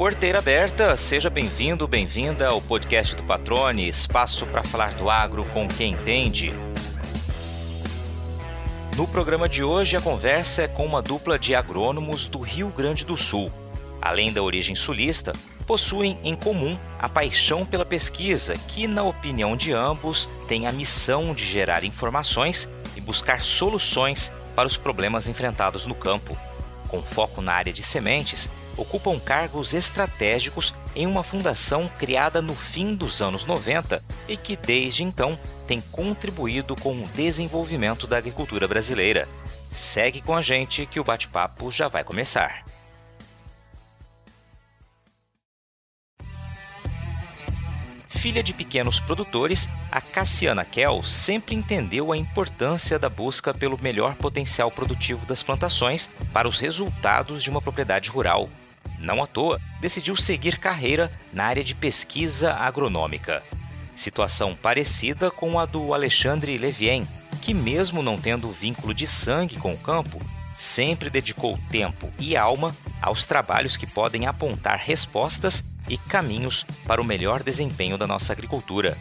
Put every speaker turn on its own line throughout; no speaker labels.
Porteira aberta, seja bem-vindo, bem-vinda ao podcast do Patrone, espaço para falar do agro com quem entende. No programa de hoje, a conversa é com uma dupla de agrônomos do Rio Grande do Sul. Além da origem sulista, possuem em comum a paixão pela pesquisa, que, na opinião de ambos, tem a missão de gerar informações e buscar soluções para os problemas enfrentados no campo. Com foco na área de sementes, ocupam cargos estratégicos em uma fundação criada no fim dos anos 90 e que desde então tem contribuído com o desenvolvimento da agricultura brasileira. Segue com a gente que o bate-papo já vai começar. Filha de pequenos produtores, a Cassiana Kell sempre entendeu a importância da busca pelo melhor potencial produtivo das plantações para os resultados de uma propriedade rural. Não à toa, decidiu seguir carreira na área de pesquisa agronômica. Situação parecida com a do Alexandre Levien, que, mesmo não tendo vínculo de sangue com o campo, sempre dedicou tempo e alma aos trabalhos que podem apontar respostas e caminhos para o melhor desempenho da nossa agricultura.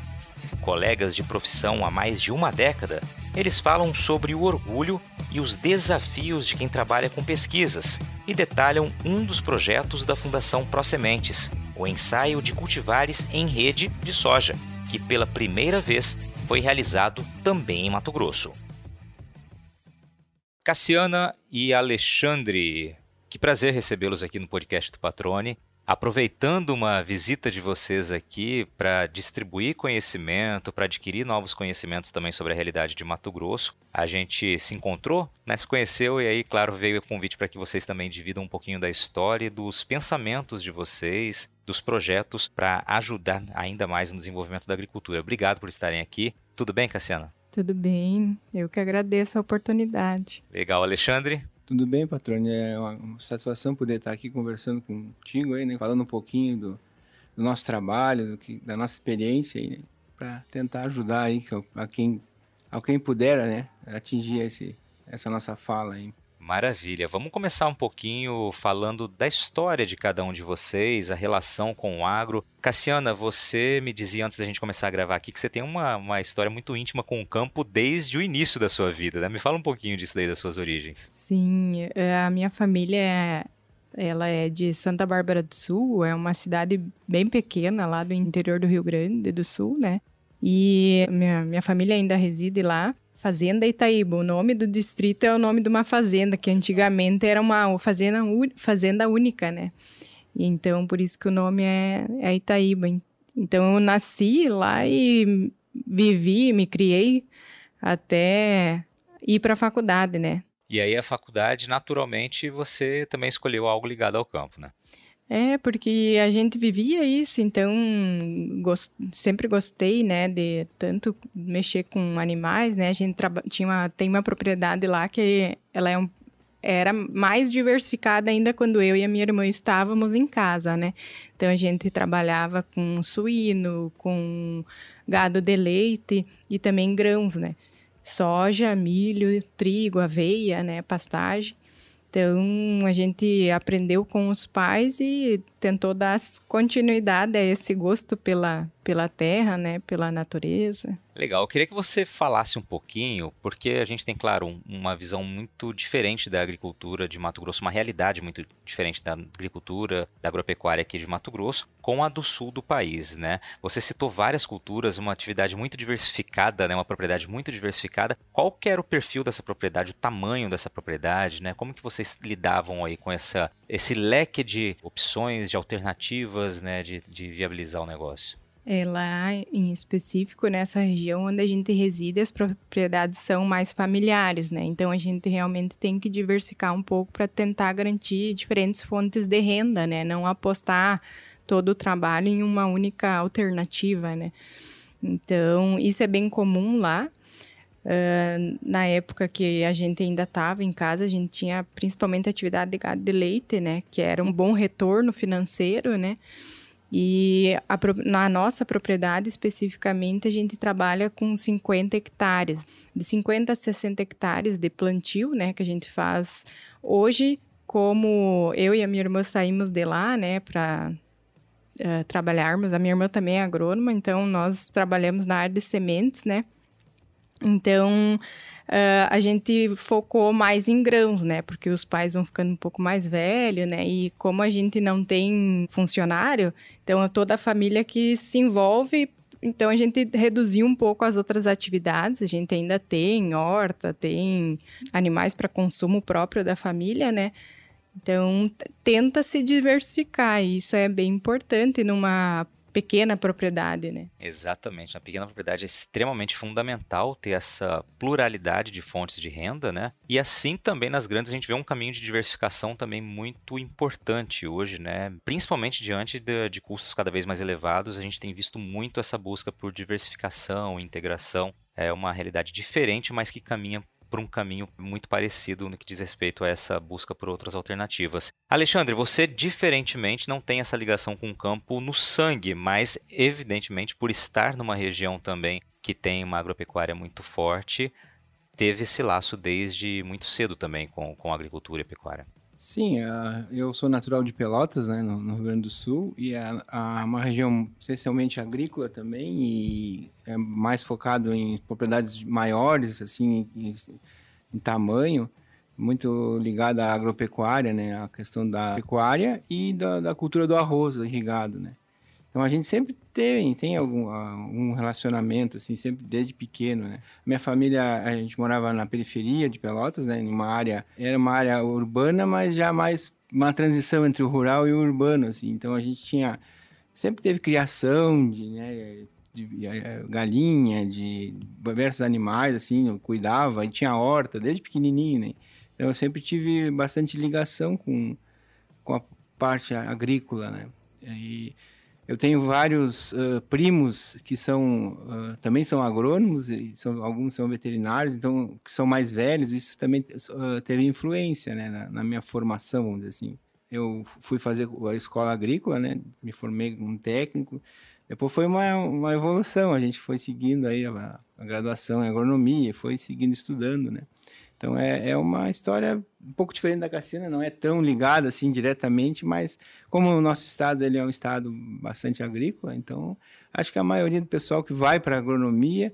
Colegas de profissão há mais de uma década, eles falam sobre o orgulho e os desafios de quem trabalha com pesquisas e detalham um dos projetos da Fundação Sementes, o ensaio de cultivares em rede de soja, que pela primeira vez foi realizado também em Mato Grosso. Cassiana e Alexandre, que prazer recebê-los aqui no podcast do Patrone aproveitando uma visita de vocês aqui para distribuir conhecimento, para adquirir novos conhecimentos também sobre a realidade de Mato Grosso. A gente se encontrou, né, se conheceu e aí, claro, veio o convite para que vocês também dividam um pouquinho da história e dos pensamentos de vocês, dos projetos para ajudar ainda mais no desenvolvimento da agricultura. Obrigado por estarem aqui. Tudo bem, Cassiana?
Tudo bem, eu que agradeço a oportunidade.
Legal, Alexandre?
Tudo bem, patrônio? É uma satisfação poder estar aqui conversando contigo aí, né? Falando um pouquinho do, do nosso trabalho, do que, da nossa experiência aí, né? Para tentar ajudar aí a quem, a quem puder, né? Atingir esse, essa nossa fala aí.
Maravilha. Vamos começar um pouquinho falando da história de cada um de vocês, a relação com o agro. Cassiana, você me dizia antes da gente começar a gravar aqui que você tem uma, uma história muito íntima com o campo desde o início da sua vida, né? Me fala um pouquinho disso daí, das suas origens.
Sim, é, a minha família é ela é de Santa Bárbara do Sul, é uma cidade bem pequena lá do interior do Rio Grande do Sul, né? E minha, minha família ainda reside lá. Fazenda Itaíba. O nome do distrito é o nome de uma fazenda, que antigamente era uma fazenda, fazenda única, né? Então, por isso que o nome é, é Itaíba. Então, eu nasci lá e vivi, me criei até ir para a faculdade, né?
E aí, a faculdade, naturalmente, você também escolheu algo ligado ao campo, né?
É, porque a gente vivia isso, então gost... sempre gostei, né, de tanto mexer com animais, né? A gente traba... tinha uma... tem uma propriedade lá que ela é um... era mais diversificada ainda quando eu e a minha irmã estávamos em casa, né? Então a gente trabalhava com suíno, com gado de leite e também grãos, né? Soja, milho, trigo, aveia, né, pastagem. Então, a gente aprendeu com os pais e tentou dar continuidade a esse gosto pela, pela terra, né, pela natureza.
Legal, eu queria que você falasse um pouquinho, porque a gente tem, claro, um, uma visão muito diferente da agricultura de Mato Grosso, uma realidade muito diferente da agricultura, da agropecuária aqui de Mato Grosso, com a do sul do país, né? Você citou várias culturas, uma atividade muito diversificada, né, uma propriedade muito diversificada. Qual era o perfil dessa propriedade, o tamanho dessa propriedade, né? Como que vocês lidavam aí com essa, esse leque de opções, de alternativas, né, de, de viabilizar o negócio?
É, lá em específico, nessa região onde a gente reside, as propriedades são mais familiares, né? Então a gente realmente tem que diversificar um pouco para tentar garantir diferentes fontes de renda, né? Não apostar todo o trabalho em uma única alternativa, né? Então, isso é bem comum lá. Uh, na época que a gente ainda estava em casa, a gente tinha principalmente atividade de gado de leite, né? Que era um bom retorno financeiro, né? E a, na nossa propriedade, especificamente, a gente trabalha com 50 hectares. De 50 a 60 hectares de plantio, né? Que a gente faz hoje, como eu e a minha irmã saímos de lá, né, para uh, eh, trabalharmos, a minha irmã também é agrônoma, então nós trabalhamos na área de sementes, né? Então, uh, a gente focou mais em grãos, né? Porque os pais vão ficando um pouco mais velhos, né? E como a gente não tem funcionário, então é toda a família que se envolve. Então, a gente reduziu um pouco as outras atividades. A gente ainda tem horta, tem animais para consumo próprio da família, né? Então, tenta se diversificar, isso é bem importante numa pequena propriedade, né?
Exatamente. Na pequena propriedade é extremamente fundamental ter essa pluralidade de fontes de renda, né? E assim também nas grandes a gente vê um caminho de diversificação também muito importante hoje, né? Principalmente diante de, de custos cada vez mais elevados, a gente tem visto muito essa busca por diversificação, integração. É uma realidade diferente, mas que caminha por um caminho muito parecido no que diz respeito a essa busca por outras alternativas. Alexandre, você diferentemente não tem essa ligação com o campo no sangue, mas evidentemente por estar numa região também que tem uma agropecuária muito forte, teve esse laço desde muito cedo também com, com a agricultura e a pecuária.
Sim, eu sou natural de Pelotas, né, no, Rio Grande do Sul, e é, uma região essencialmente agrícola também, e é mais focado em propriedades maiores, assim, em, em tamanho, muito ligada à agropecuária, né, a questão da pecuária e da, da cultura do arroz irrigado, né. Então a gente sempre tem, tem algum, algum relacionamento, assim, sempre desde pequeno, né? Minha família, a gente morava na periferia de Pelotas, né? Em uma área, era uma área urbana, mas já mais uma transição entre o rural e o urbano, assim. Então a gente tinha, sempre teve criação de, né? De eh, galinha, de diversos animais, assim, eu cuidava, e tinha horta desde pequenininho, né? Então eu sempre tive bastante ligação com, com a parte agrícola, né? E eu tenho vários uh, primos que são uh, também são agrônomos e são, alguns são veterinários, então que são mais velhos. Isso também uh, teve influência né, na, na, minha formação, vamos dizer assim. Eu fui fazer a escola agrícola, né, me formei como técnico. Depois foi uma, uma evolução, a gente foi seguindo aí a, a graduação em agronomia, foi seguindo estudando, né. Então é, é uma história um pouco diferente da Cassiana, não é tão ligada assim diretamente, mas como o nosso estado ele é um estado bastante agrícola, então acho que a maioria do pessoal que vai para agronomia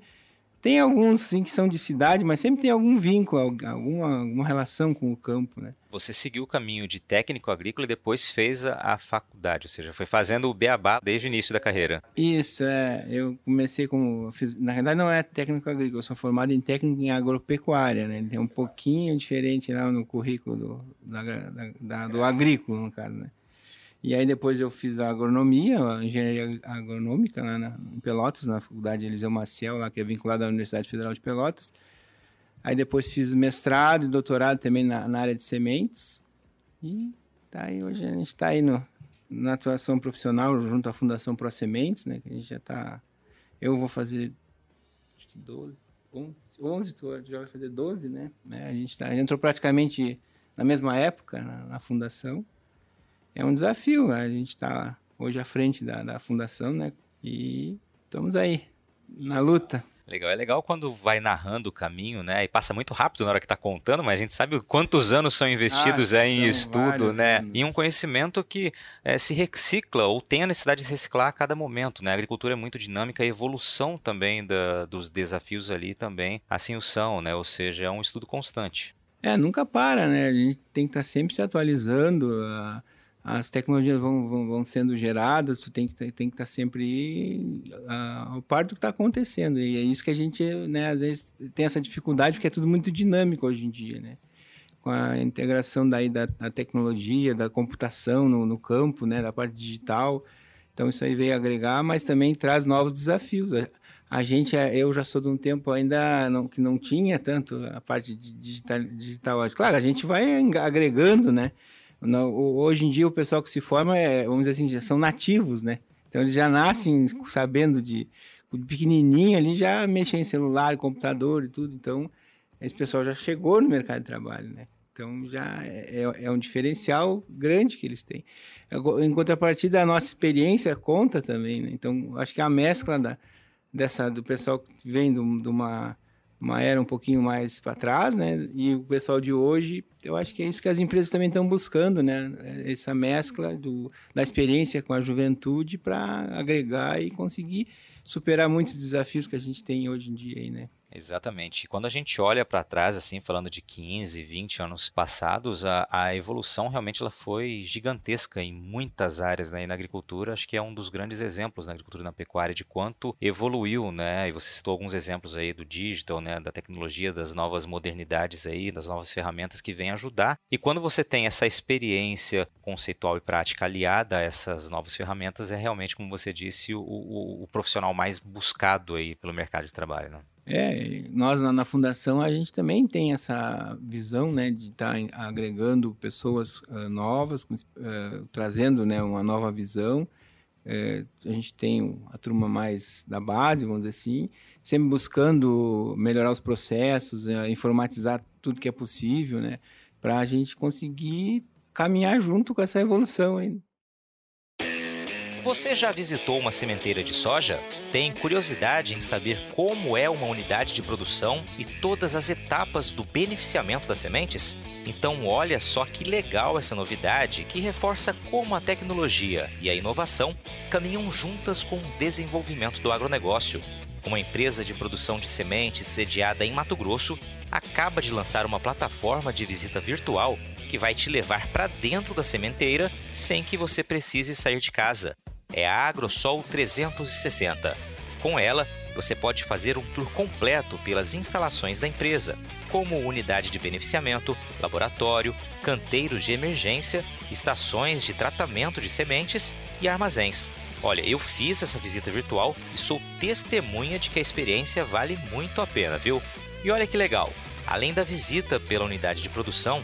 tem alguns sim que são de cidade, mas sempre tem algum vínculo, alguma, alguma relação com o campo, né?
Você seguiu o caminho de técnico agrícola e depois fez a, faculdade, ou seja, foi fazendo o beabá desde o início da carreira.
Isso, é. Eu comecei como... Fiz, na verdade não é técnico agrícola, eu sou formado em técnico em agropecuária, né? Tem um pouquinho diferente lá no currículo do, da, da, da, do agrícola, no caso, né? E aí depois eu fiz a agronomia, a engenharia agronômica lá na, em Pelotas, na faculdade Eliseu Maciel, lá que é vinculada à Universidade Federal de Pelotas. Aí depois fiz mestrado e doutorado também na, na área de sementes. E tá aí, hoje a gente está aí no, na atuação profissional junto à Fundação Pro Sementes, né? Que a gente já está... Eu vou fazer acho que 12, 11, 11 tu já vai fazer 12, né? É, a gente tá, entrou praticamente na mesma época na, na fundação é um desafio. Né? A gente está hoje à frente da, da fundação, né? E estamos aí na luta.
Legal, é legal quando vai narrando o caminho, né? E passa muito rápido na hora que está contando, mas a gente sabe quantos anos são investidos ah, é, em estudo, né? Anos. E um conhecimento que é, se recicla ou tem a necessidade de reciclar a cada momento, né? A agricultura é muito dinâmica, a evolução também da, dos desafios ali também assim o são, né? Ou seja, é um estudo constante.
É, nunca para, né? A gente tem que estar tá sempre se atualizando. As tecnologias vão, vão, vão, sendo geradas, tu tem que, tem que estar tá sempre ao par do que está acontecendo. E é isso que a gente, né, às vezes, tem essa dificuldade, porque é tudo muito dinâmico hoje em dia, né? Com a integração daí da, da tecnologia, da computação no, no, campo, né, da parte digital. Então, isso aí veio agregar, mas também traz novos desafios. A, a gente, é, eu já sou de um tempo ainda não, que não tinha tanto a parte de digital, digital. Claro, a gente vai agregando, né? Hoje em dia, o pessoal que se forma, é, vamos dizer assim, são nativos, né? Então, eles já nascem uhum. sabendo de, de pequenininho ali, já mexer em celular, computador e tudo. Então, esse pessoal já chegou no mercado de trabalho, né? Então, já é, é, é um diferencial grande que eles têm. Em contrapartida, a nossa experiência conta também, né? Então, acho que a mescla da, dessa, do pessoal que vem de uma uma era um pouquinho mais para trás, né? E o pessoal de hoje, eu acho que é isso que as empresas também estão buscando, né? Essa mescla do, da experiência com a juventude para agregar e conseguir superar muitos desafios que a gente tem hoje em dia aí, né?
Exatamente. Quando a gente olha para trás, assim, falando de 15, 20 anos passados, a, a, evolução realmente ela foi gigantesca em muitas áreas né? e na agricultura. Acho que é um dos grandes exemplos na agricultura e na pecuária de quanto evoluiu, né? E você citou alguns exemplos aí do digital, né? Da tecnologia, das novas modernidades aí, das novas ferramentas que vêm ajudar. E quando você tem essa experiência conceitual e prática aliada a essas novas ferramentas, é realmente, como você disse, o, o, o profissional mais buscado aí pelo mercado de trabalho, né?
É, nós na, na, fundação a gente também tem essa visão, né, de estar tá agregando pessoas uh, novas, uh, trazendo, né, uma nova visão. Uh, a gente tem a turma mais da base, vamos dizer assim, sempre buscando melhorar os processos, eh, informatizar tudo que é possível, né, para a gente conseguir caminhar junto com essa evolução aí.
Você já visitou uma sementeira de soja? Tem curiosidade em saber como é uma unidade de produção e todas as etapas do beneficiamento das sementes? Então, olha só que legal essa novidade que reforça como a tecnologia e a inovação caminham juntas com o desenvolvimento do agronegócio. Uma empresa de produção de sementes sediada em Mato Grosso acaba de lançar uma plataforma de visita virtual que vai te levar para dentro da sementeira sem que você precise sair de casa é a AgroSol 360. Com ela, você pode fazer um tour completo pelas instalações da empresa, como unidade de beneficiamento, laboratório, canteiros de emergência, estações de tratamento de sementes e armazéns. Olha, eu fiz essa visita virtual e sou testemunha de que a experiência vale muito a pena, viu? E olha que legal! Além da visita pela unidade de produção,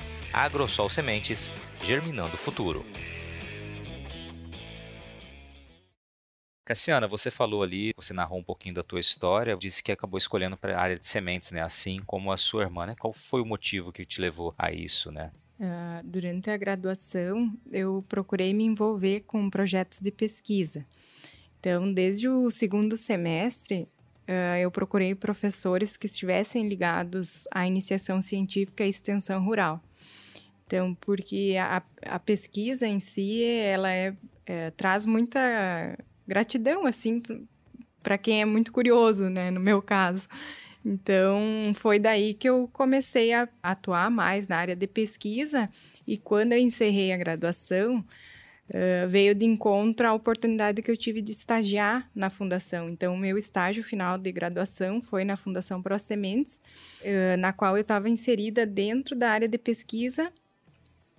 AgroSol Sementes, germinando o futuro. Cassiana, você falou ali, você narrou um pouquinho da tua história, disse que acabou escolhendo para a área de sementes, né? Assim como a sua irmã, né? Qual foi o motivo que te levou a isso, né?
Uh, durante a graduação, eu procurei me envolver com projetos de pesquisa. Então, desde o segundo semestre, uh, eu procurei professores que estivessem ligados à iniciação científica e extensão rural. Então, porque a, a pesquisa em si, ela é, é, traz muita gratidão, assim, para quem é muito curioso, né? No meu caso. Então, foi daí que eu comecei a atuar mais na área de pesquisa. E quando eu encerrei a graduação, uh, veio de encontro a oportunidade que eu tive de estagiar na fundação. Então, meu estágio final de graduação foi na Fundação Pro Sementes, uh, na qual eu estava inserida dentro da área de pesquisa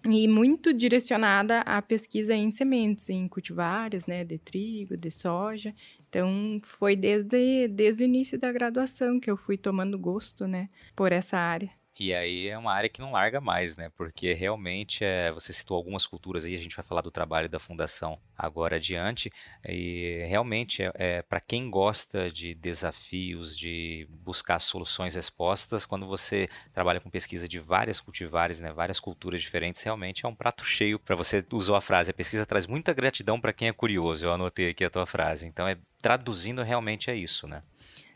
e muito direcionada à pesquisa em sementes, em cultivares, né, de trigo, de soja. Então, foi desde, desde o início da graduação que eu fui tomando gosto, né, por essa área.
E aí é uma área que não larga mais, né? Porque realmente é, você citou algumas culturas aí, a gente vai falar do trabalho da fundação agora adiante, e realmente é, é para quem gosta de desafios, de buscar soluções respostas, quando você trabalha com pesquisa de várias cultivares, né, várias culturas diferentes, realmente é um prato cheio para você usou a frase, a pesquisa traz muita gratidão para quem é curioso. Eu anotei aqui a tua frase. Então é traduzindo realmente é isso, né?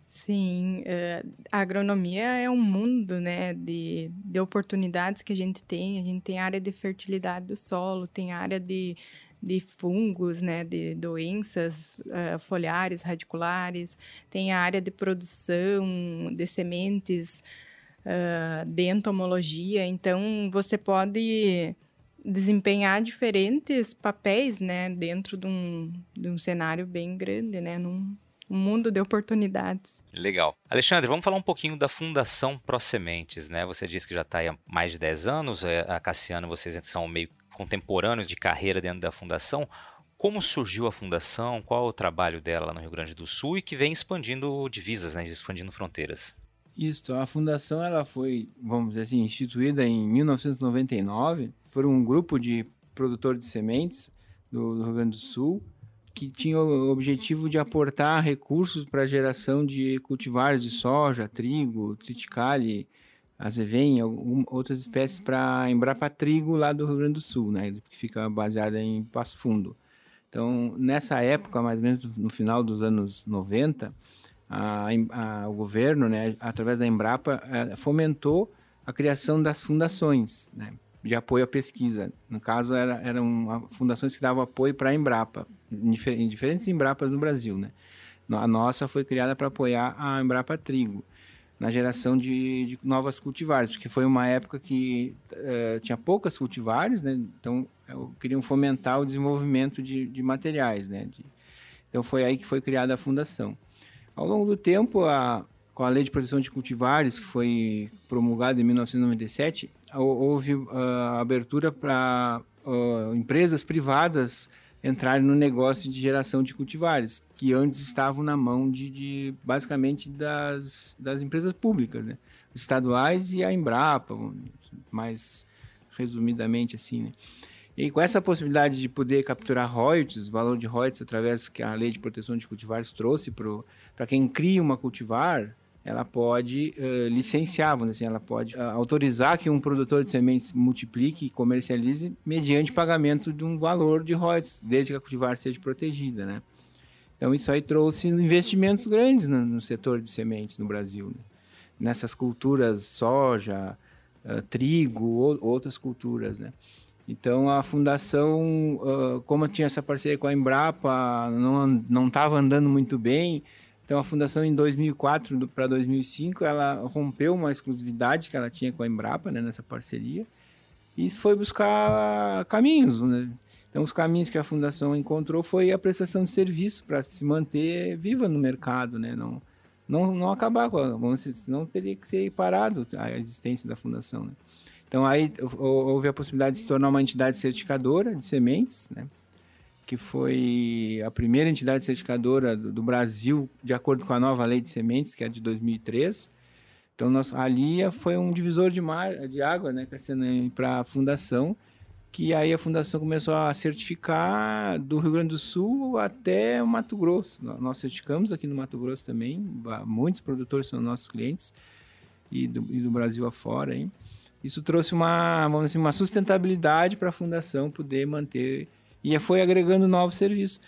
Sim, uh, a agronomia é um mundo né, de, de oportunidades que a gente tem. A gente tem área de fertilidade do solo, tem área de, de fungos, né, de doenças uh, foliares, radiculares, tem a área de produção de sementes, uh, de entomologia. Então, você pode desempenhar diferentes papéis né, dentro de um, de um cenário bem grande, né, num, um mundo de oportunidades.
Legal. Alexandre, vamos falar um pouquinho da Fundação Pro Sementes, né? Você disse que já está há mais de 10 anos, é, a Cassiano, vocês são meio contemporâneos de carreira dentro da fundação. Como surgiu a fundação? Qual é o trabalho dela lá no Rio Grande do Sul e que vem expandindo divisas, né? expandindo fronteiras?
Isso, a fundação ela foi, vamos dizer assim, instituída em 1999 por um grupo de produtores de sementes do, do Rio Grande do Sul que tinha o objetivo de aportar recursos para a geração de cultivares de soja, trigo, triticale, azevém, outras espécies para Embrapa Trigo lá do Rio Grande do Sul, né, que fica baseada em Passo Fundo. Então, nessa época, mais ou menos no final dos anos 90, a, a, o governo, né, através da Embrapa, é, fomentou a criação das fundações né, de apoio à pesquisa. No caso, era, eram fundações que davam apoio para a Embrapa, em, diferentes Embrapas no Brasil. Né. A nossa foi criada para apoiar a Embrapa Trigo, na geração de, de, novas cultivares, porque foi uma época que uh, tinha poucas cultivares, né, então queriam fomentar o desenvolvimento de, de materiais. Né, de, então foi aí que foi criada a fundação. Ao longo do tempo, a, com a Lei de Proteção de Cultivares, que foi promulgada em 1997, houve uh, abertura para uh, empresas privadas entrarem no negócio de geração de cultivares, que antes estavam na mão de, de basicamente das, das empresas públicas, né? estaduais e a Embrapa, mais resumidamente assim. Né? E com essa possibilidade de poder capturar royalties, valor de royalties através que a Lei de Proteção de Cultivares trouxe para quem cria uma cultivar, ela pode uh, licenciar, vamos dizer assim, ela pode uh, autorizar que um produtor de sementes multiplique e comercialize mediante pagamento de um valor de royalties, desde que a cultivar seja protegida, né? Então isso aí trouxe investimentos grandes no, no setor de sementes no Brasil, né? nessas culturas soja, uh, trigo, ou, outras culturas, né? Então a fundação, como tinha essa parceria com a Embrapa, não estava andando muito bem. Então a fundação em 2004 para 2005 ela rompeu uma exclusividade que ela tinha com a Embrapa né, nessa parceria e foi buscar caminhos. Né? Então os caminhos que a fundação encontrou foi a prestação de serviço para se manter viva no mercado, né? Não não, não acabar com a, senão teria que ser parado a existência da fundação. Né? Então aí houve a possibilidade de se tornar uma entidade certificadora de sementes, né? Que foi a primeira entidade certificadora do, do, Brasil, de acordo com a nova lei de sementes, que é de 2003. Então, nós, ali foi um divisor de, mar, de água né, para a fundação, que aí a fundação começou a certificar do Rio Grande do Sul até o Mato Grosso. Nós certificamos aqui no Mato Grosso também, muitos produtores são nossos clientes, e do, e do Brasil afora. Hein? Isso trouxe uma, dizer, uma sustentabilidade para a fundação poder manter e foi agregando novos serviços.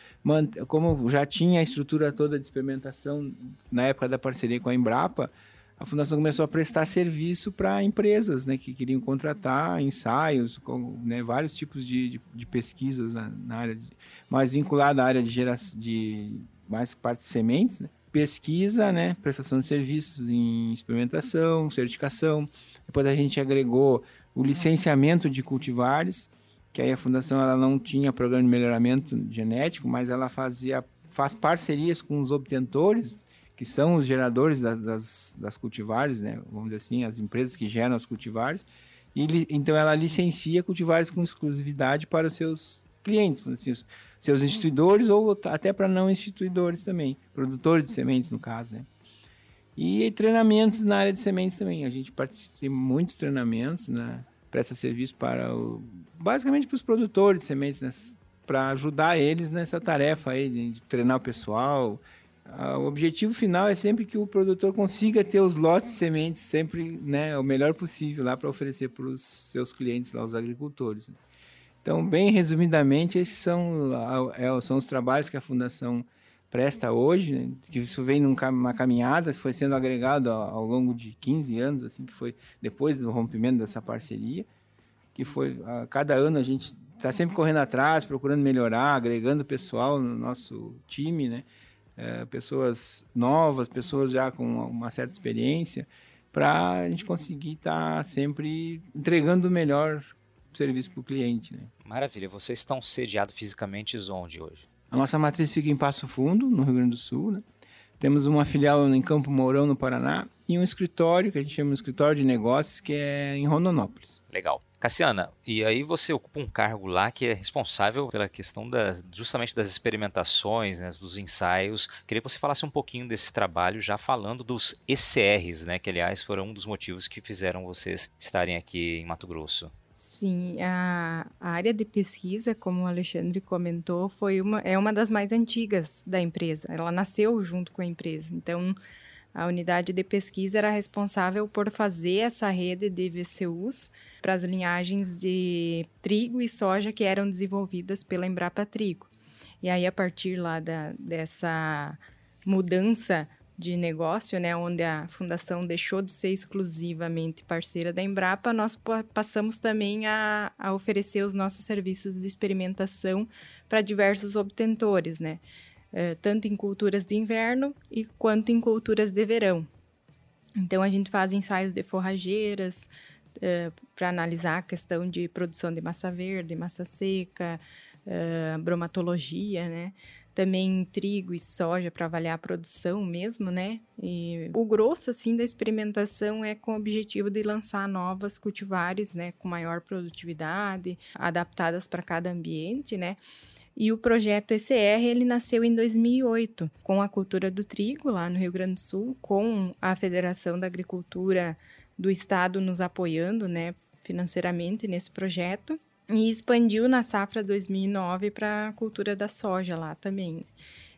Como já tinha a estrutura toda de experimentação na época da parceria com a Embrapa, a fundação começou a prestar serviço para empresas né, que queriam contratar ensaios, com né, vários tipos de, de, de pesquisas na, na, área, de, mais vinculada à área de geração de mais parte de sementes, né? pesquisa, né, prestação de serviços em experimentação, certificação, depois a gente agregou o licenciamento de cultivares, que aí a fundação ela não tinha programa de melhoramento genético, mas ela fazia faz parcerias com os obtentores, que são os geradores das, das, das cultivares, né? Vamos dizer assim, as empresas que geram os cultivares. E então ela licencia cultivares com exclusividade para os seus clientes, assim, os seus instituidores ou até para não instituidores também, produtores de sementes no caso, né? E treinamentos na área de sementes também. A gente participa de muitos treinamentos, né? Presta serviço para o, basicamente para os produtores de sementes, né? para ajudar eles nessa tarefa aí de, treinar o pessoal. Ah, o objetivo final é sempre que o produtor consiga ter os lotes de sementes sempre né, o melhor possível lá para oferecer para os seus clientes, lá, os agricultores. Né? Então, bem resumidamente, esses são, é, são os trabalhos que a Fundação presta hoje, né? que isso vem numa caminhada, foi sendo agregado ao, longo de 15 anos, assim, que foi depois do rompimento dessa parceria, que foi, a cada ano a gente está sempre correndo atrás, procurando melhorar, agregando pessoal no nosso time, né? É, pessoas novas, pessoas já com uma certa experiência, para a gente conseguir estar tá sempre entregando o melhor serviço para o cliente. Né?
Maravilha. Vocês estão sediados fisicamente onde hoje?
A nossa matriz fica em Passo Fundo, no Rio Grande do Sul. Né? Temos uma filial em Campo Mourão, no Paraná, e um escritório, que a gente chama de escritório de negócios, que é em Rondonópolis.
Legal. Cassiana, e aí você ocupa um cargo lá que é responsável pela questão das, justamente das experimentações, né, dos ensaios. Queria que você falasse um pouquinho desse trabalho, já falando dos ECRs, né, que aliás foram um dos motivos que fizeram vocês estarem aqui em Mato Grosso.
Sim, a, área de pesquisa, como o Alexandre comentou, foi uma, é uma das mais antigas da empresa. Ela nasceu junto com a empresa. Então, a unidade de pesquisa era responsável por fazer essa rede de VCUs para as linhagens de trigo e soja que eram desenvolvidas pela Embrapa Trigo. E aí, a partir lá da, dessa mudança de negócio, né, onde a fundação deixou de ser exclusivamente parceira da Embrapa, nós passamos também a, a oferecer os nossos serviços de experimentação para diversos obtentores, né? é, tanto em culturas de inverno e quanto em culturas de verão. Então a gente faz ensaios de forrageiras é, para analisar a questão de produção de massa verde, massa seca, é, bromatologia, né? Também trigo e soja para avaliar a produção mesmo, né? E o grosso assim da experimentação é com o objetivo de lançar novas cultivares, né, com maior produtividade, adaptadas para cada ambiente, né? E o projeto ECR, ele nasceu em 2008, com a cultura do trigo, lá no Rio Grande do Sul, com a Federação da Agricultura do Estado nos apoiando, né, financeiramente nesse projeto. E expandiu na safra 2009 para a cultura da soja lá também.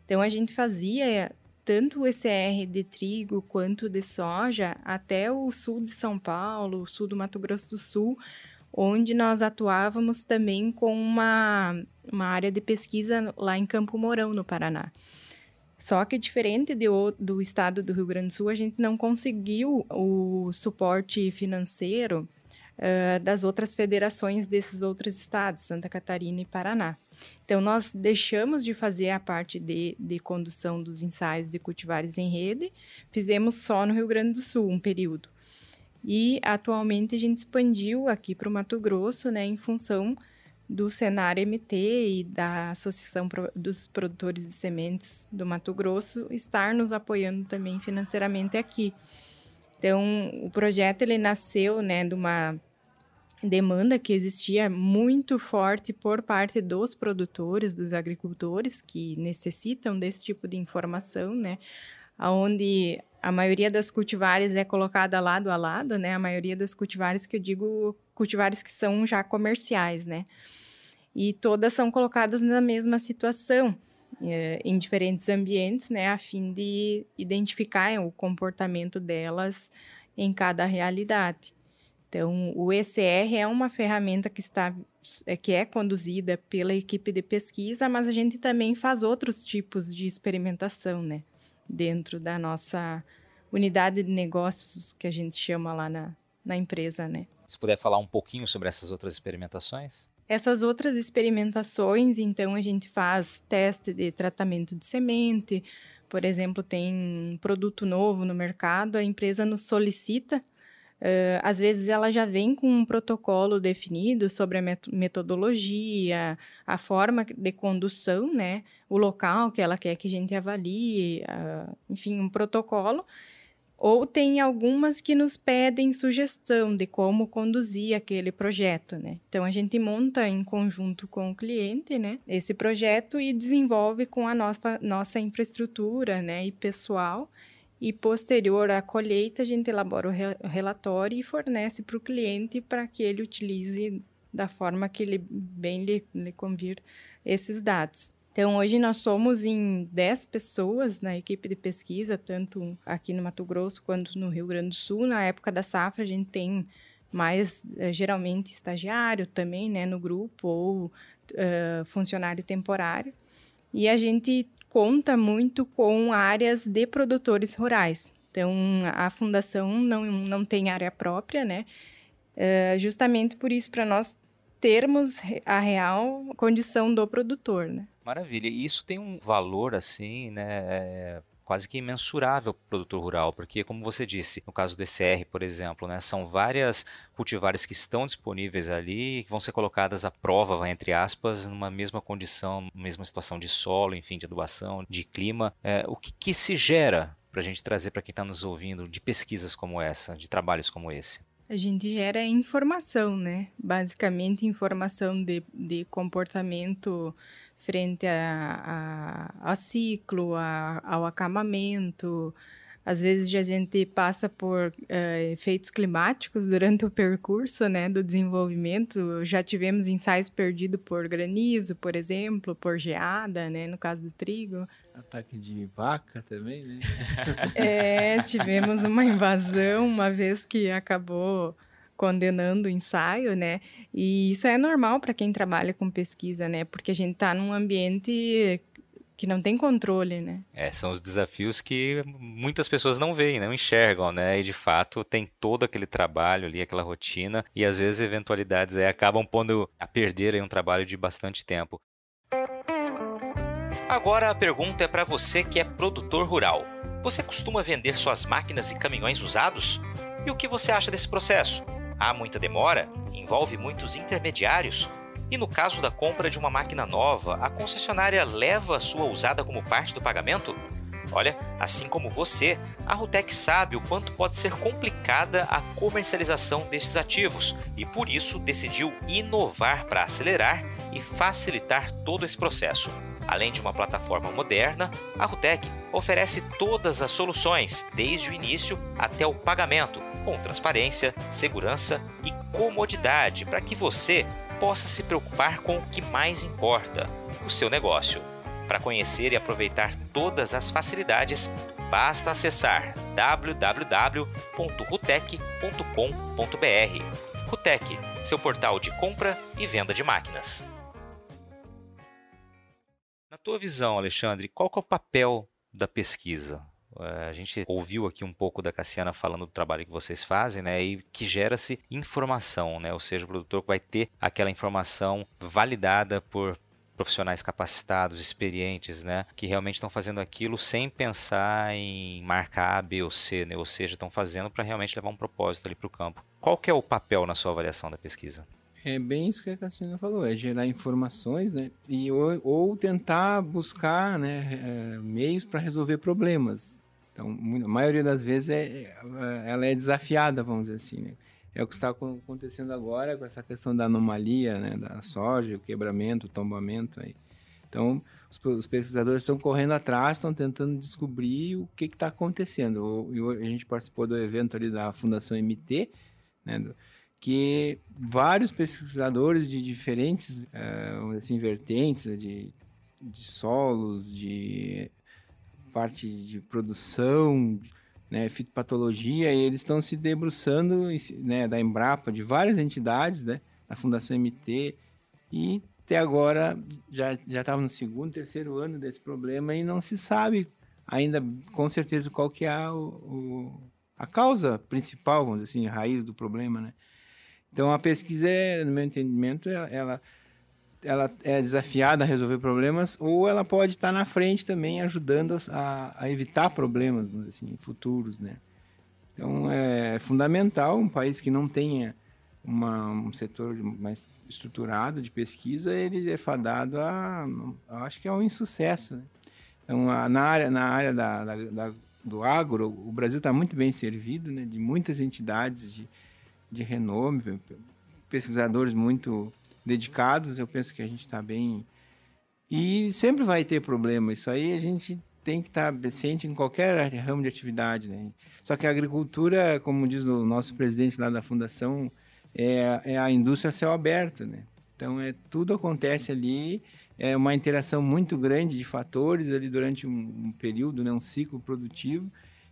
Então, a gente fazia tanto o ECR de trigo quanto de soja até o sul de São Paulo, o sul do Mato Grosso do Sul, onde nós atuávamos também com uma, uma área de pesquisa lá em Campo Mourão, no Paraná. Só que diferente de, do estado do Rio Grande do Sul, a gente não conseguiu o suporte financeiro uh, das outras federações desses outros estados, Santa Catarina e Paraná. Então, nós deixamos de fazer a parte de, de condução dos ensaios de cultivares em rede, fizemos só no Rio Grande do Sul um período. E atualmente a gente expandiu aqui para o Mato Grosso, né, em função do Senar MT e da Associação dos Produtores de Sementes do Mato Grosso estar nos apoiando também financeiramente aqui. Então, o projeto ele nasceu, né, de uma demanda que existia muito forte por parte dos produtores, dos agricultores que necessitam desse tipo de informação, né? Onde a maioria das cultivares é colocada lado a lado, né? A maioria das cultivares que eu digo, cultivares que são já comerciais, né? E todas são colocadas na mesma situação, em diferentes ambientes, né? A fim de identificar o comportamento delas em cada realidade. Então, o ECR é uma ferramenta que está é, que é conduzida pela equipe de pesquisa, mas a gente também faz outros tipos de experimentação, né? dentro da nossa unidade de negócios que a gente chama lá na, na empresa, né?
Se puder falar um pouquinho sobre essas outras experimentações?
Essas outras experimentações, então, a gente faz teste de tratamento de semente. Por exemplo, tem um produto novo no mercado, a empresa nos solicita Uh, às vezes ela já vem com um protocolo definido sobre a metodologia, a forma de condução, né? O local que ela quer que a gente avalie, uh, enfim, um protocolo. Ou tem algumas que nos pedem sugestão de como conduzir aquele projeto, né? Então a gente monta em conjunto com o cliente, né? Esse projeto e desenvolve com a nossa, nossa infraestrutura, né? E pessoal e posterior à colheita a gente elabora o, re relatório e fornece para o cliente para que ele utilize da forma que ele bem lhe, lhe convir esses dados. Então, hoje nós somos em 10 pessoas na equipe de pesquisa, tanto aqui no Mato Grosso quanto no Rio Grande do Sul. Na época da safra, a gente tem mais, eh, geralmente, estagiário também, né, no grupo, ou uh, funcionário temporário. E a gente conta muito com áreas de produtores rurais. Então, a fundação não, não tem área própria, né? É justamente por isso, para nós termos a real condição do produtor, né?
Maravilha. E isso tem um valor, assim, né? É quase que imensurável para o produtor rural, porque, como você disse, no caso do ECR, por exemplo, né, são várias cultivares que estão disponíveis ali, que vão ser colocadas à prova, entre aspas, numa mesma condição, mesma situação de solo, enfim, de adubação, de clima. É, o que, que se gera para a gente trazer para quem está nos ouvindo de pesquisas como essa, de trabalhos como esse?
A gente gera informação, né? Basicamente, informação de, de comportamento frente a, a, a ciclo, a, ao acamamento, às vezes a gente passa por uh, efeitos climáticos durante o percurso né, do desenvolvimento. Já tivemos ensaios perdidos por granizo, por exemplo, por geada, né, no caso do trigo.
Ataque de vaca também, né?
é, tivemos uma invasão uma vez que acabou condenando o ensaio, né? E isso é normal para quem trabalha com pesquisa, né? Porque a gente está num ambiente que não tem controle, né?
É, são os desafios que muitas pessoas não veem, não enxergam, né? E de fato tem todo aquele trabalho ali, aquela rotina, e às vezes eventualidades aí acabam pondo a perder aí um trabalho de bastante tempo. Agora a pergunta é para você que é produtor rural. Você costuma vender suas máquinas e caminhões usados? E o que você acha desse processo? Há muita demora? Envolve muitos intermediários? E no caso da compra de uma máquina nova, a concessionária leva a sua usada como parte do pagamento? Olha, assim como você, a Rutec sabe o quanto pode ser complicada a comercialização destes ativos e por isso decidiu inovar para acelerar e facilitar todo esse processo. Além de uma plataforma moderna, a Rutec oferece todas as soluções, desde o início até o pagamento, com transparência, segurança e comodidade para que você possa se preocupar com o que mais importa, o seu negócio. Para conhecer e aproveitar todas as facilidades, basta acessar www.rutec.com.br. Rutec, seu portal de compra e venda de máquinas. Na tua visão, Alexandre, qual é o papel da pesquisa? Eh, a gente ouviu aqui um pouco da Cassiana falando do trabalho que vocês fazem, né? E que gera-se informação, né? Ou seja, o produtor vai ter aquela informação validada por profissionais capacitados, experientes, né? Que realmente estão fazendo aquilo sem pensar em marcar A, B ou C, né? Ou seja, estão fazendo para realmente levar um propósito ali para o campo. Qual que é o papel na sua avaliação da pesquisa?
É bem isso que a Cassina falou, é gerar informações, né? E, ou, ou tentar buscar né, é, meios para resolver problemas. Então, a maioria das vezes é, é, ela é desafiada, vamos dizer assim, né? É o que está acontecendo agora com essa questão da anomalia, né? Da soja, o quebramento, o tombamento aí. Então, os, os pesquisadores estão correndo atrás, estão tentando descobrir o que está acontecendo. A gente participou do evento ali da Fundação MT, né? Do, que vários pesquisadores de diferentes uh, assim, vertentes de, de solos, de parte de produção, né, fitopatologia, e eles estão se debruçando né, da Embrapa, de várias entidades, né, da Fundação MT, e até agora já já estava no segundo, terceiro ano desse problema e não se sabe ainda com certeza qual que é a, o, a causa principal, vamos dizer assim, a raiz do problema, né? Então a pesquisa, é, no meu entendimento, ela, ela é desafiada a resolver problemas ou ela pode estar na frente também ajudando a, a evitar problemas assim futuros, né? Então é fundamental um país que não tenha uma, um setor mais estruturado de pesquisa, ele é fadado a, acho que é um insucesso. Né? Então na área na área da, da, da do agro, o Brasil está muito bem servido, né? De muitas entidades de de renome, pesquisadores muito dedicados. Eu penso que a gente está bem. E sempre vai ter problema. Isso aí a gente tem que estar tá ciente em qualquer ramo de atividade. Né? Só que a agricultura, como diz o nosso presidente lá da fundação, é, é a indústria céu aberto. Né? Então, é, tudo acontece ali, é uma interação muito grande de fatores ali durante um, um período, né? um ciclo produtivo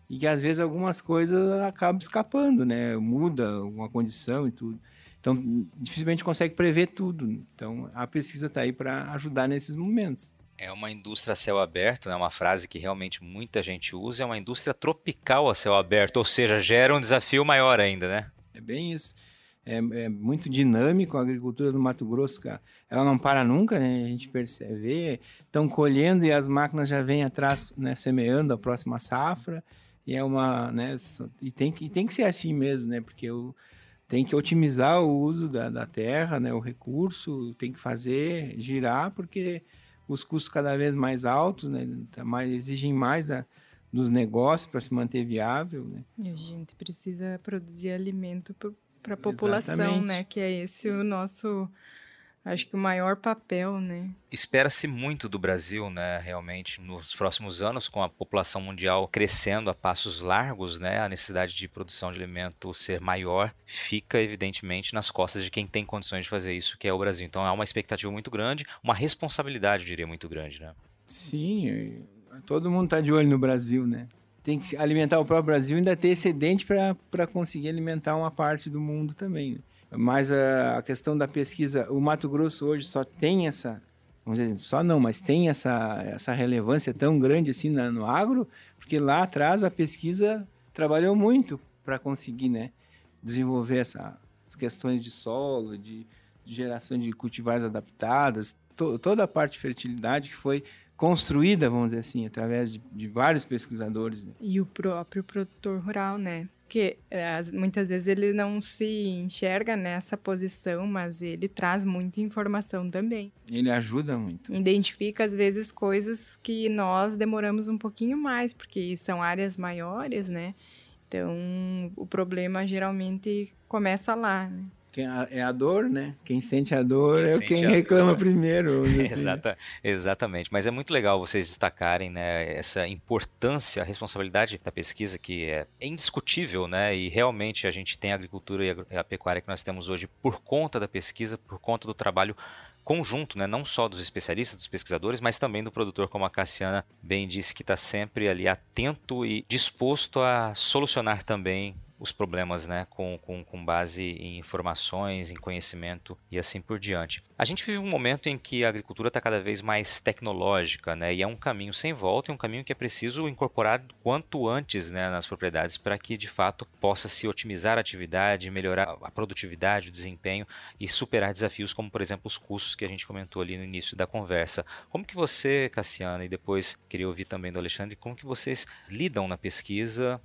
e que às vezes algumas coisas acabam escapando, né? Muda uma condição e tudo. Então, dificilmente consegue prever tudo. Então, a pesquisa está aí para ajudar nesses momentos.
É uma indústria a céu aberto, né? uma frase que realmente muita gente usa, é uma indústria tropical a céu aberto, ou seja, gera um desafio maior ainda, né?
É bem isso. É, é muito dinâmico a agricultura do Mato Grosso, cara. Ela não para nunca, né? A gente percebe. Estão colhendo e as máquinas já vêm atrás, né? semeando a próxima safra. E é uma, né, e tem que, e tem que ser assim mesmo, né, porque eu, tem que otimizar o uso da, da terra, né, o recurso, tem que fazer girar, porque os custos cada vez mais altos, né, tá mais, exigem mais da, dos negócios para se manter viável, né.
E a gente precisa produzir alimento para a população, né? Que é esse o nosso acho que o maior papel, né?
Espera-se muito do Brasil, né, realmente, nos próximos anos, com a população mundial crescendo a passos largos, né, a necessidade de produção de alimento ser maior fica, evidentemente, nas costas de quem tem condições de fazer isso, que é o Brasil. Então, há uma expectativa muito grande, uma responsabilidade, eu diria, muito grande, né?
Sim, todo mundo está de olho no Brasil, né? Tem que alimentar o próprio Brasil e ainda ter excedente para conseguir alimentar uma parte do mundo também. Né? Mas a, questão da pesquisa, o Mato Grosso hoje só tem essa, vamos dizer, só não, mas tem essa, essa relevância tão grande assim na, no agro, porque lá atrás a pesquisa trabalhou muito para conseguir, né, desenvolver essa, as questões de solo, de, de geração de cultivares adaptadas, to, toda a parte de fertilidade que foi construída, vamos dizer assim, através de, de vários pesquisadores. Né?
E o próprio produtor rural, né? Porque é, muitas vezes ele não se enxerga nessa posição, mas ele traz muita informação também.
Ele ajuda muito.
Identifica às vezes coisas que nós demoramos um pouquinho mais, porque são áreas maiores, né? Então, o problema geralmente começa lá, né?
Quem é a dor, né? Quem sente a dor quem é quem reclama dor. primeiro.
Assim. Exata, exatamente. Mas é muito legal vocês destacarem né, essa importância, a responsabilidade da pesquisa, que é indiscutível, né? E realmente a gente tem a agricultura e a pecuária que nós temos hoje por conta da pesquisa, por conta do trabalho conjunto, né? não só dos especialistas, dos pesquisadores, mas também do produtor, como a Cassiana bem disse, que está sempre ali atento e disposto a solucionar também os problemas né, com, com, com base em informações, em conhecimento e assim por diante. A gente vive um momento em que a agricultura está cada vez mais tecnológica né, e é um caminho sem volta, é um caminho que é preciso incorporar quanto antes né, nas propriedades para que de fato possa se otimizar a atividade, melhorar a produtividade, o desempenho e superar desafios como, por exemplo, os custos que a gente comentou ali no início da conversa. Como que você, Cassiana, e depois queria ouvir também do Alexandre, como que vocês lidam na pesquisa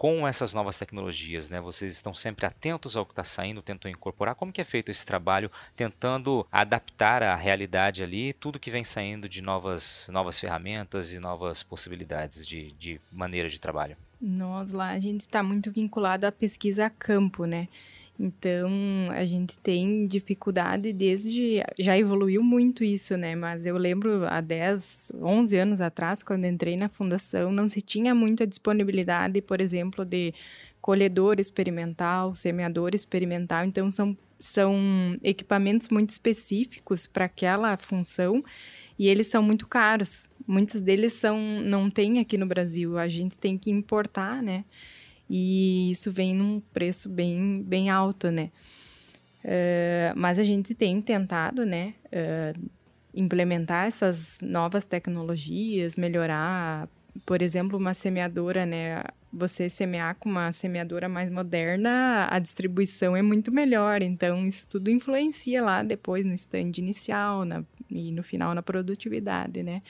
com essas novas tecnologias, né? Vocês estão sempre atentos ao que está saindo, tentam incorporar. Como que é feito esse trabalho, tentando adaptar à realidade ali tudo que vem saindo de novas, novas ferramentas e novas possibilidades de, de maneira de trabalho?
Nós lá, a gente está muito vinculado à pesquisa a campo, né? Então, a gente tem dificuldade desde. Já evoluiu muito isso, né? Mas eu lembro há 10, 11 anos atrás, quando entrei na fundação, não se tinha muita disponibilidade, por exemplo, de colhedor experimental, semeador experimental. Então, são, são equipamentos muito específicos para aquela função e eles são muito caros. Muitos deles são não tem aqui no Brasil, a gente tem que importar, né? E isso vem num preço bem, bem alto, né? Uh, mas a gente tem tentado, né, uh, implementar essas novas tecnologias, melhorar, por exemplo, uma semeadora, né? Você semear com uma semeadora mais moderna, a distribuição é muito melhor. Então, isso tudo influencia lá depois no stand inicial na, e no final na produtividade, né?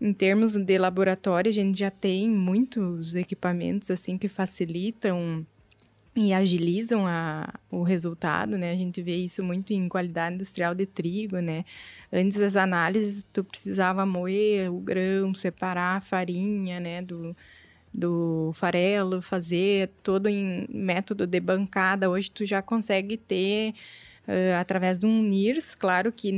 Em termos de laboratório, a gente já tem muitos equipamentos assim que facilitam e agilizam a, o resultado, né? A gente vê isso muito em qualidade industrial de trigo, né? Antes das análises, tu precisava moer o grão, separar a farinha, né, do, do farelo, fazer todo em método de bancada. Hoje tu já consegue ter uh, através de um NIRS, claro que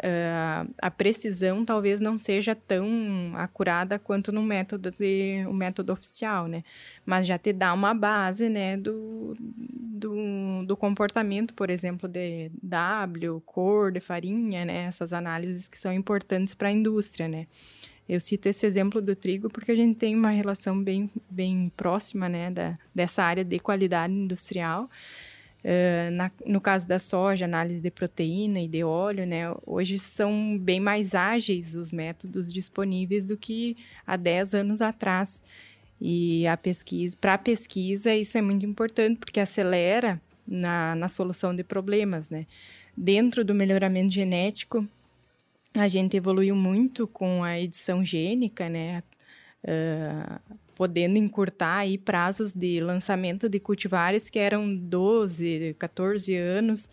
uh, a precisão talvez não seja tão acurada quanto no método de, o método oficial, né? Mas já te dá uma base, né, do, do, do comportamento, por exemplo, de W, cor de farinha, né? Essas análises que são importantes para a indústria, né? Eu cito esse exemplo do trigo porque a gente tem uma relação bem, bem próxima, né, da, dessa área de qualidade industrial. Uh, na, no caso da soja, análise de proteína e de óleo, né, hoje são bem mais ágeis os métodos disponíveis do que há 10 anos atrás. E a pesquisa, para a pesquisa, isso é muito importante, porque acelera na, na solução de problemas, né? Dentro do melhoramento genético, a gente evoluiu muito com a edição gênica, né? Uh, podendo encurtar aí prazos de lançamento de cultivares que eram 12, 14 anos,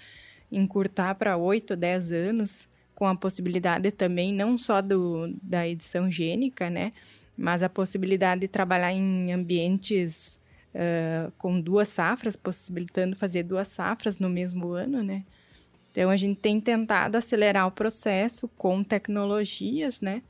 encurtar para 8, 10 anos, com a possibilidade também não só do, da edição gênica, né, mas a possibilidade de trabalhar em ambientes uh, com duas safras, possibilitando fazer duas safras no mesmo ano, né? Então, a gente tem tentado acelerar o processo com tecnologias, né?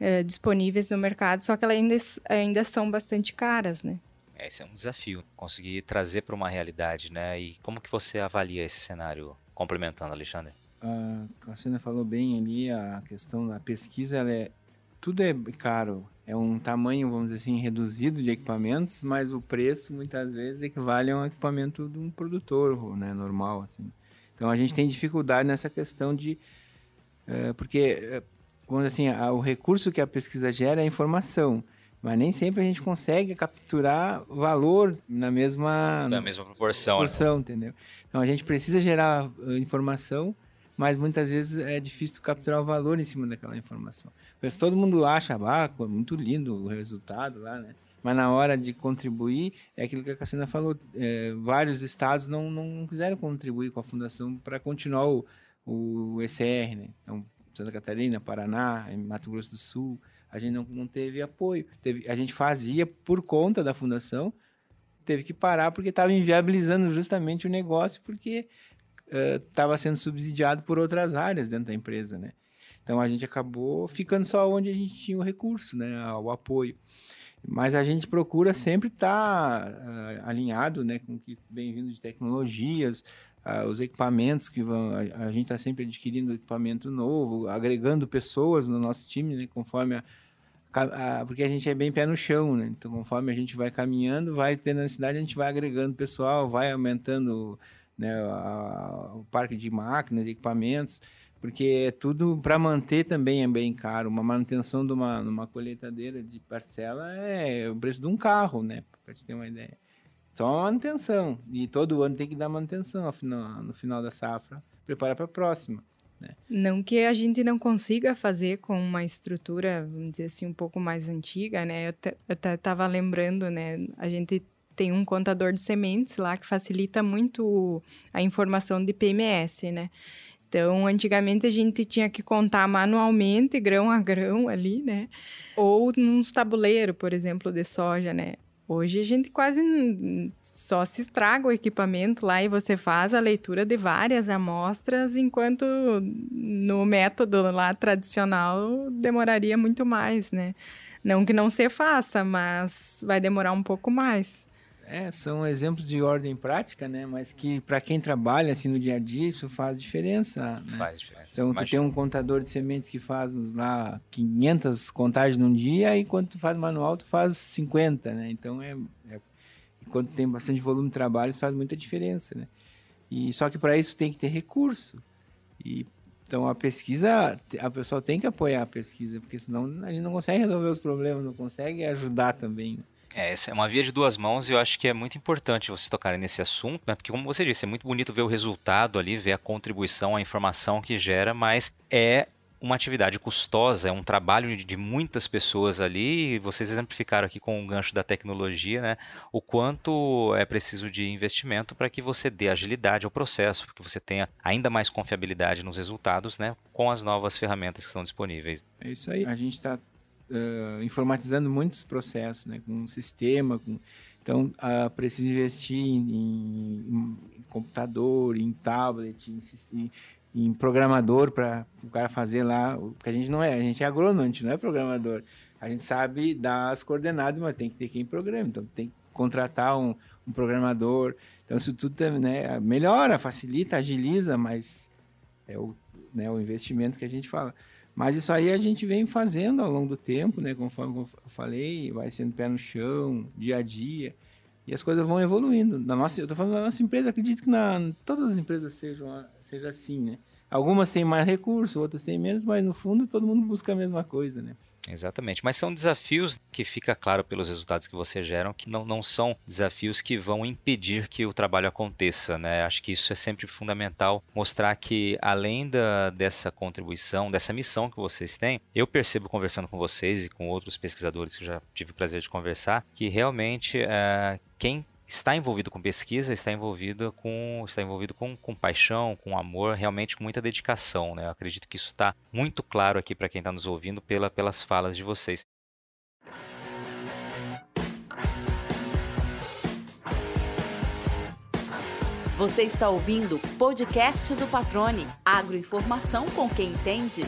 Uh, disponíveis no mercado, só que elas ainda, ainda são bastante caras, né?
Esse é um desafio, conseguir trazer para uma realidade, né? E como que você avalia esse cenário, complementando, Alexandre?
A Cassina falou bem ali, a questão da pesquisa, ela é, tudo é caro, é um tamanho, vamos dizer assim, reduzido de equipamentos, mas o preço muitas vezes equivale a um equipamento de um produtor, né, normal, assim. Então a gente tem dificuldade nessa questão de, é, porque, dizer assim, a, o recurso que a pesquisa gera é a informação, mas nem sempre a gente consegue capturar valor na mesma,
na mesma proporção,
né? proporção né? entendeu? Então a gente precisa gerar eh, informação mas muitas vezes é difícil capturar o valor em cima daquela informação. Mas todo mundo acha, ah, muito lindo o resultado lá, né? Mas na hora de contribuir, é aquilo que a Cassina falou, é, vários estados não, não quiseram contribuir com a fundação para continuar o, o ECR, né? Então, Santa Catarina, Paraná, Mato Grosso do Sul, a gente não, não teve apoio. Teve, a gente fazia por conta da fundação, teve que parar porque estava inviabilizando justamente o negócio, porque estava uh, sendo subsidiado por outras áreas dentro da empresa, né? Então a gente acabou ficando só onde a gente tinha o recurso, né, o apoio. Mas a gente procura sempre estar tá, uh, alinhado, né, com que vem vindo de tecnologias, uh, os equipamentos que vão, a, a gente está sempre adquirindo equipamento novo, agregando pessoas no nosso time, né, conforme a, a, porque a gente é bem pé no chão, né? Então, conforme a gente vai caminhando, vai tendo necessidade, a gente vai agregando pessoal, vai aumentando né, a, o parque de máquinas, equipamentos, porque é tudo para manter também é bem caro. Uma manutenção de uma, uma colheitadeira de parcela é o preço de um carro, né? Para te ter uma ideia. Só uma manutenção. E todo ano tem que dar manutenção no no final da safra, preparar para a próxima. Né?
Não que a gente não consiga fazer com uma estrutura, vamos dizer assim, um pouco mais antiga, né? Eu até estava lembrando, né? A gente tem um contador de sementes lá que facilita muito a informação de PMS, né? Então, antigamente a gente tinha que contar manualmente, grão a grão ali, né? Ou nos tabuleiros, por exemplo, de soja, né? Hoje a gente quase só se estraga o equipamento lá e você faz a leitura de várias amostras, enquanto no método lá tradicional demoraria muito mais, né? Não que não se faça, mas vai demorar um pouco mais.
É, são exemplos de ordem prática, né? Mas que para quem trabalha assim no dia a dia isso faz diferença. Né?
Faz diferença.
Então tu tem um contador de sementes que faz lá 500 contagens num dia e quando tu faz manual tu faz 50, né? Então é, é quando tem bastante volume de trabalho isso faz muita diferença, né? E só que para isso tem que ter recurso. E então a pesquisa, a pessoa tem que apoiar a pesquisa, porque senão a gente não consegue resolver os problemas, não consegue ajudar também. Né?
É, essa é uma via de duas mãos e eu acho que é muito importante você tocar nesse assunto, né? Porque como você disse, é muito bonito ver o resultado ali, ver a contribuição, a informação que gera, mas é uma atividade custosa, é um trabalho de, muitas pessoas ali, e vocês exemplificaram aqui com o gancho da tecnologia, né, o quanto é preciso de investimento para que você dê agilidade ao processo, para que você tenha ainda mais confiabilidade nos resultados, né, com as novas ferramentas que estão disponíveis.
É isso aí, a gente está uh, informatizando muitos processos, né? Com um sistema, com... então uh, precisa investir em, em, em, computador, em tablet, em, em programador para o cara fazer lá, porque a gente não é, a gente é agrônomo, a gente não é programador. A gente sabe dar as coordenadas, mas tem que ter quem programa, então tem que contratar um, um programador. Então isso tudo né, melhora, facilita, agiliza, mas é o, né, o investimento que a gente fala. Mas isso aí a gente vem fazendo ao longo do tempo, né? Conforme eu falei, vai sendo pé no chão, dia a dia. E as coisas vão evoluindo. Na nossa, eu estou falando da nossa empresa, acredito que na, todas as empresas sejam seja assim, né? Algumas têm mais recursos, outras têm menos, mas no fundo todo mundo busca a mesma coisa, né?
Exatamente, mas são desafios que fica claro pelos resultados que você geram que não, não são desafios que vão impedir que o trabalho aconteça, né? Acho que isso é sempre fundamental mostrar que além da, dessa contribuição, dessa missão que vocês têm, eu percebo conversando com vocês e com outros pesquisadores que já tive o prazer de conversar, que realmente é, quem está envolvido com pesquisa, está envolvido com, está envolvido com, com paixão, com amor, realmente com muita dedicação. Né? Eu acredito que isso está muito claro aqui para quem está nos ouvindo pela, pelas falas de vocês.
Você está ouvindo o podcast do Patrone, agroinformação com quem entende.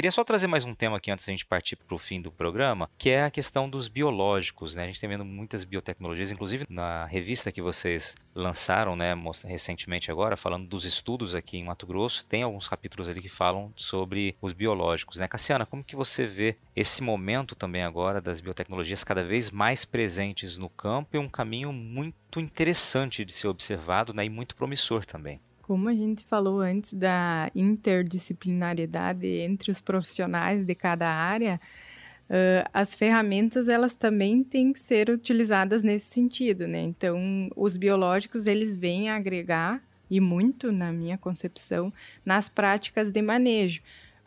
Queria só trazer mais um tema aqui antes da gente partir para o fim do programa, que é a questão dos biológicos. Né? A gente tem vendo muitas biotecnologias, inclusive na revista que vocês lançaram né, recentemente agora, falando dos estudos aqui em Mato Grosso, tem alguns capítulos ali que falam sobre os biológicos. Né? Cassiana, como que você vê esse momento também agora das biotecnologias cada vez mais presentes no campo e um caminho muito interessante de ser observado né, e muito promissor também?
Como a gente falou antes da interdisciplinariedade entre os profissionais de cada área, uh, as ferramentas elas também têm que ser utilizadas nesse sentido, né? Então, os biológicos eles vêm agregar e muito, na minha concepção, nas práticas de manejo.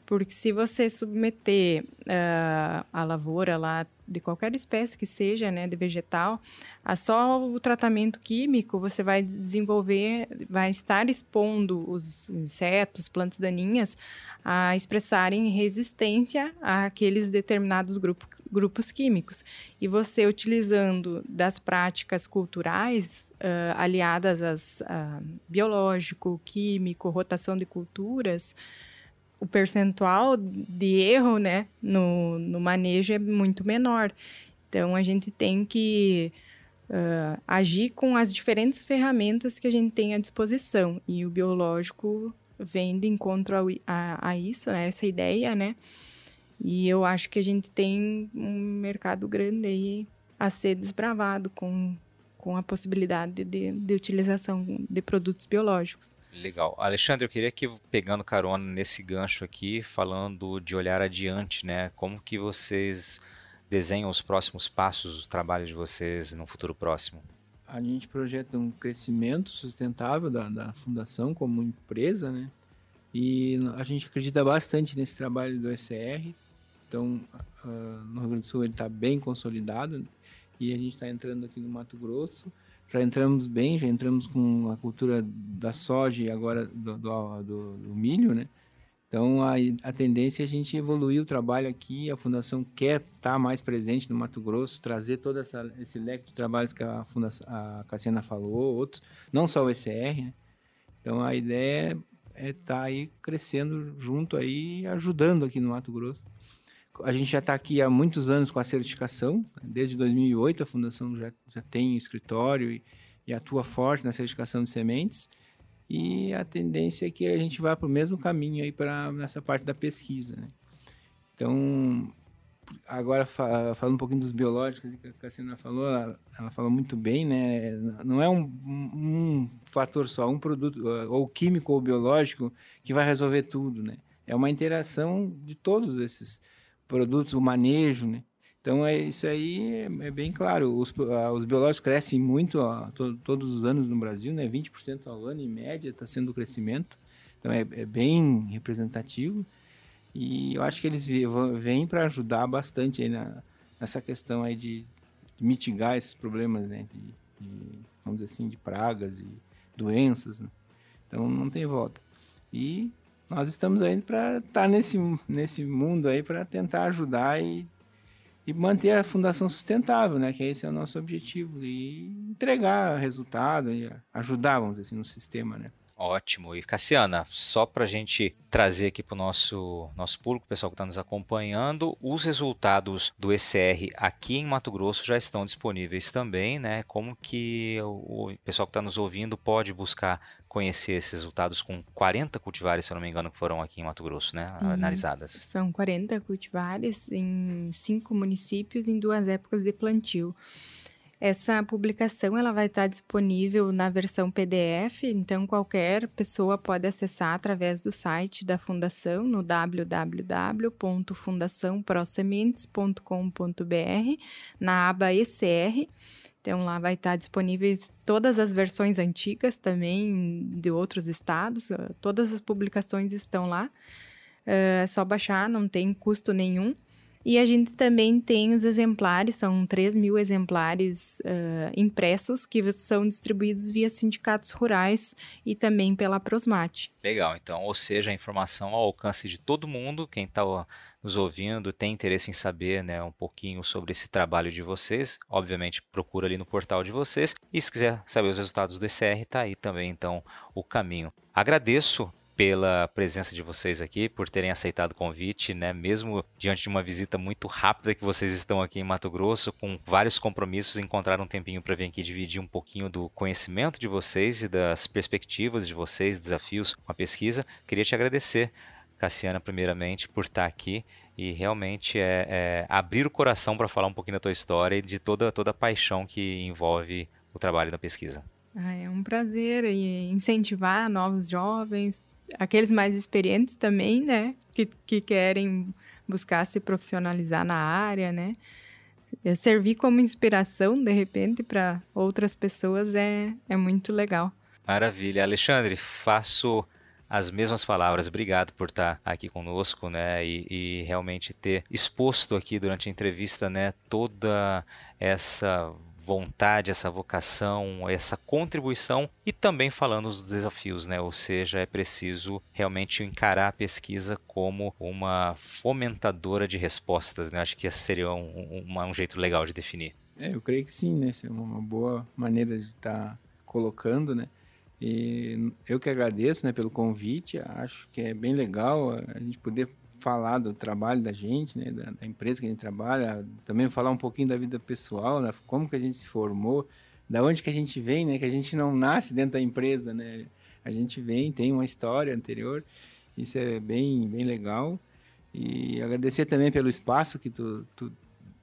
Porque se você submeter uh, a lavoura lá de qualquer espécie que seja, né, de vegetal, a só o tratamento químico você vai desenvolver, vai estar expondo os insetos, plantas daninhas a expressarem resistência àqueles determinados grupo, grupos químicos. E você utilizando das práticas culturais uh, aliadas às uh, biológico, químico, rotação de culturas, o percentual de erro né, no, no manejo é muito menor. Então, a gente tem que uh, agir com as diferentes ferramentas que a gente tem à disposição. E o biológico vem de encontro a, a, a isso, né, essa ideia, né? E eu acho que a gente tem um mercado grande aí a ser desbravado com, com a possibilidade de, de utilização de produtos biológicos.
Legal. Alexandre, eu queria que, pegando carona nesse gancho aqui, falando de olhar adiante, né? Como que vocês desenham os próximos passos do trabalho de vocês no futuro próximo?
A gente projeta um crescimento sustentável da, da fundação como empresa, né? E a gente acredita bastante nesse trabalho do SR. Então, uh, no Rio Grande do Sul ele está bem consolidado e a gente está entrando aqui no Mato Grosso já entramos bem, já entramos com a cultura da soja e agora do, do, do, do milho, né? Então, a, a tendência é a gente evoluir o trabalho aqui, a Fundação quer estar mais presente no Mato Grosso, trazer todo essa, esse leque de trabalhos que a, Fundação, a Cassiana falou, outros, não só o ECR, né? Então, a ideia é estar aí crescendo junto aí, ajudando aqui no Mato Grosso. A gente já está aqui há muitos anos com a certificação, desde 2008 a Fundação já, já tem escritório e, e atua forte na certificação de sementes, e a tendência é que a gente vá para o mesmo caminho aí para nessa parte da pesquisa. Né? Então, agora falando um pouquinho dos biológicos que a Cassiana falou, ela, ela, falou muito bem, né? Não é um, um, fator só, um produto, ou químico ou biológico, que vai resolver tudo, né? É uma interação de todos esses produtos, o manejo, né? Então, é, isso aí é, é bem claro. Os, os biológicos crescem muito to, todos os anos no Brasil, né? 20% ao ano, em média, está sendo o crescimento. Então, é, é, bem representativo. E eu acho que eles vêm para ajudar bastante na, nessa questão aí de, de mitigar esses problemas, né? De, de, vamos dizer assim, de pragas e doenças, né? Então, não tem volta. E nós estamos aí para estar tá nesse, nesse mundo aí para tentar ajudar e, e manter a fundação sustentável, né? Que esse é o nosso objetivo e entregar resultado e ajudar, vamos dizer assim, no sistema, né?
Ótimo. E Cassiana, só para a gente trazer aqui para o nosso, nosso público, pessoal que está nos acompanhando, os resultados do ECR aqui em Mato Grosso já estão disponíveis também, né? Como que o, o pessoal que está nos ouvindo pode buscar conhecer esses resultados com 40 cultivares, se eu não me engano, que foram aqui em Mato Grosso, né? Isso, analisadas.
São 40 cultivares em cinco municípios em duas épocas de plantio. Essa publicação ela vai estar disponível na versão PDF, então qualquer pessoa pode acessar através do site da fundação no www.fundaçãoprosementes.com.br na aba ECR. Então lá vai estar disponíveis todas as versões antigas também de outros estados, todas as publicações estão lá. É só baixar, não tem custo nenhum. E a gente também tem os exemplares, são 3 mil exemplares uh, impressos que são distribuídos via sindicatos rurais e também pela Prosmate.
Legal, então, ou seja, a informação ao alcance de todo mundo, quem está nos ouvindo tem interesse em saber né, um pouquinho sobre esse trabalho de vocês, obviamente procura ali no portal de vocês. E se quiser saber os resultados do ECR, está aí também então o caminho. Agradeço pela presença de vocês aqui, por terem aceitado o convite, né? Mesmo diante de uma visita muito rápida que vocês estão aqui em Mato Grosso, com vários compromissos, encontraram um tempinho para vir aqui dividir um pouquinho do conhecimento de vocês e das perspectivas de vocês, desafios com a pesquisa. Queria te agradecer, Cassiana, primeiramente, por estar aqui e realmente é, é abrir o coração para falar um pouquinho da tua história e de toda, toda a paixão que envolve o trabalho da pesquisa.
Ah, é um prazer incentivar novos jovens, aqueles mais experientes também, né? Que, que querem buscar se profissionalizar na área, né? É, servir como inspiração, de repente, para outras pessoas é, é muito legal.
Maravilha. Alexandre, faço as mesmas palavras. Obrigado por estar aqui conosco, né? E, e, realmente ter exposto aqui durante a entrevista, né? Toda essa vontade, essa vocação, essa contribuição e também falando dos desafios, né? Ou seja, é preciso realmente encarar a pesquisa como uma fomentadora de respostas, né? Acho que esse seria um, um, um jeito legal de definir.
É, eu creio que sim, né? Isso é uma boa maneira de estar tá colocando, né? E eu que agradeço, né, pelo convite. Acho que é bem legal a gente poder falar do trabalho da gente, né, da, da, empresa que a gente trabalha, também falar um pouquinho da vida pessoal, né, como que a gente se formou, da onde que a gente vem, né, que a gente não nasce dentro da empresa, né, a gente vem, tem uma história anterior, isso é bem, bem legal. E agradecer também pelo espaço que tu, tu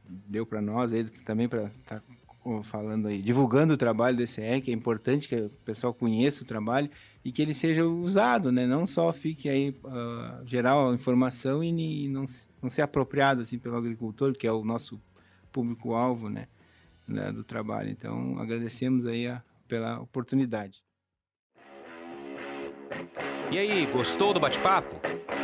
deu para nós, aí, também para estar tá falando aí, divulgando o trabalho do ECR, que é importante que o pessoal conheça o trabalho e que ele seja usado, né? Não só fique aí uh, gerar a informação e, e não, não ser apropriado assim pelo agricultor, que é o nosso público-alvo, né? né? Do trabalho. Então, agradecemos aí a, pela oportunidade.
E aí, gostou do bate-papo?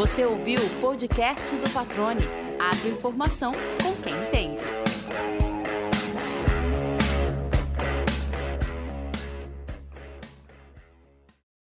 Você ouviu o podcast do Patrone. Agroinformação com quem entende.